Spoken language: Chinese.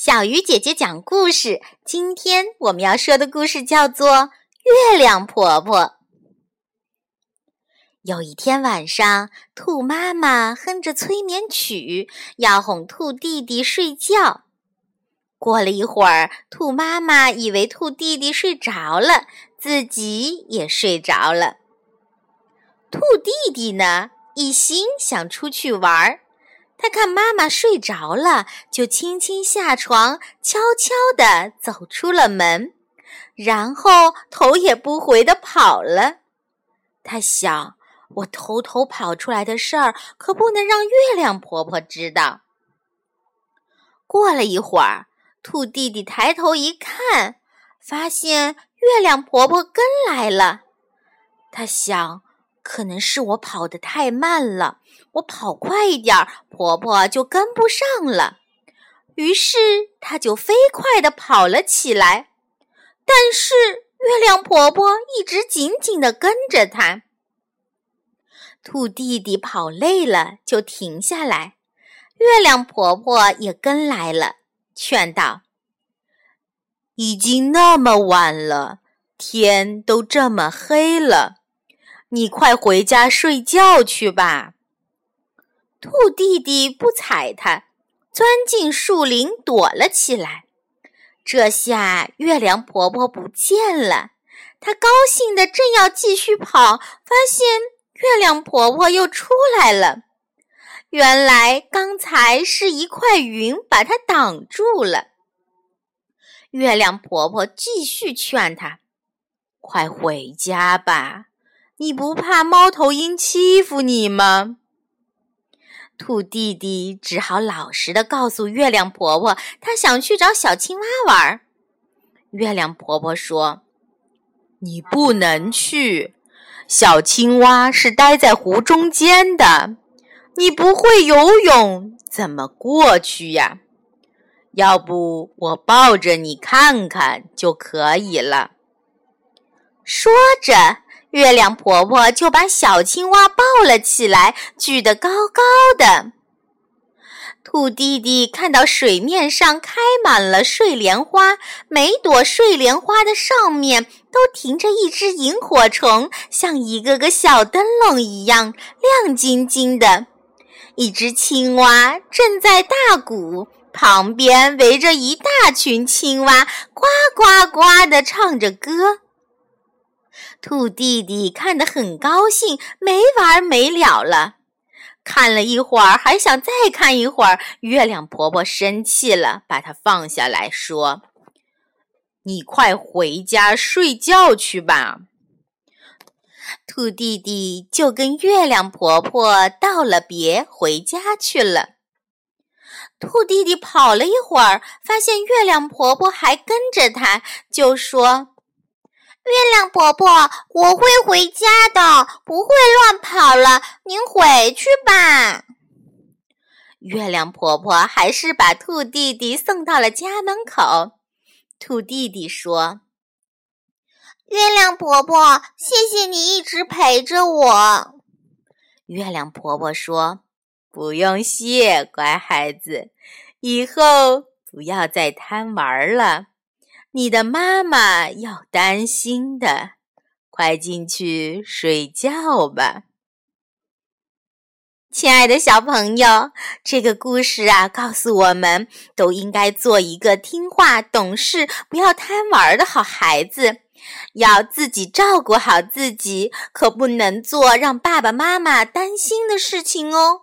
小鱼姐姐讲故事。今天我们要说的故事叫做《月亮婆婆》。有一天晚上，兔妈妈哼着催眠曲，要哄兔弟弟睡觉。过了一会儿，兔妈妈以为兔弟弟睡着了，自己也睡着了。兔弟弟呢，一心想出去玩儿。他看妈妈睡着了，就轻轻下床，悄悄地走出了门，然后头也不回地跑了。他想，我偷偷跑出来的事儿，可不能让月亮婆婆知道。过了一会儿，兔弟弟抬头一看，发现月亮婆婆跟来了。他想。可能是我跑得太慢了，我跑快一点儿，婆婆就跟不上了。于是她就飞快地跑了起来，但是月亮婆婆一直紧紧地跟着她。兔弟弟跑累了就停下来，月亮婆婆也跟来了，劝道：“已经那么晚了，天都这么黑了。”你快回家睡觉去吧。兔弟弟不睬他，钻进树林躲了起来。这下月亮婆婆不见了，她高兴的正要继续跑，发现月亮婆婆又出来了。原来刚才是一块云把她挡住了。月亮婆婆继续劝她：“快回家吧。”你不怕猫头鹰欺负你吗？兔弟弟只好老实的告诉月亮婆婆，他想去找小青蛙玩。月亮婆婆说：“你不能去，小青蛙是待在湖中间的，你不会游泳，怎么过去呀？要不我抱着你看看就可以了。”说着。月亮婆婆就把小青蛙抱了起来，举得高高的。兔弟弟看到水面上开满了睡莲花，每朵睡莲花的上面都停着一只萤火虫，像一个个小灯笼一样亮晶晶的。一只青蛙正在大鼓，旁边围着一大群青蛙，呱呱呱地唱着歌。兔弟弟看得很高兴，没完没了了。看了一会儿，还想再看一会儿。月亮婆婆生气了，把它放下来说：“你快回家睡觉去吧。”兔弟弟就跟月亮婆婆道了别，回家去了。兔弟弟跑了一会儿，发现月亮婆婆还跟着他，就说。月亮婆婆，我会回家的，不会乱跑了。您回去吧。月亮婆婆还是把兔弟弟送到了家门口。兔弟弟说：“月亮婆婆，谢谢你一直陪着我。”月亮婆婆说：“不用谢，乖孩子，以后不要再贪玩了。”你的妈妈要担心的，快进去睡觉吧，亲爱的小朋友。这个故事啊，告诉我们都应该做一个听话、懂事、不要贪玩的好孩子，要自己照顾好自己，可不能做让爸爸妈妈担心的事情哦。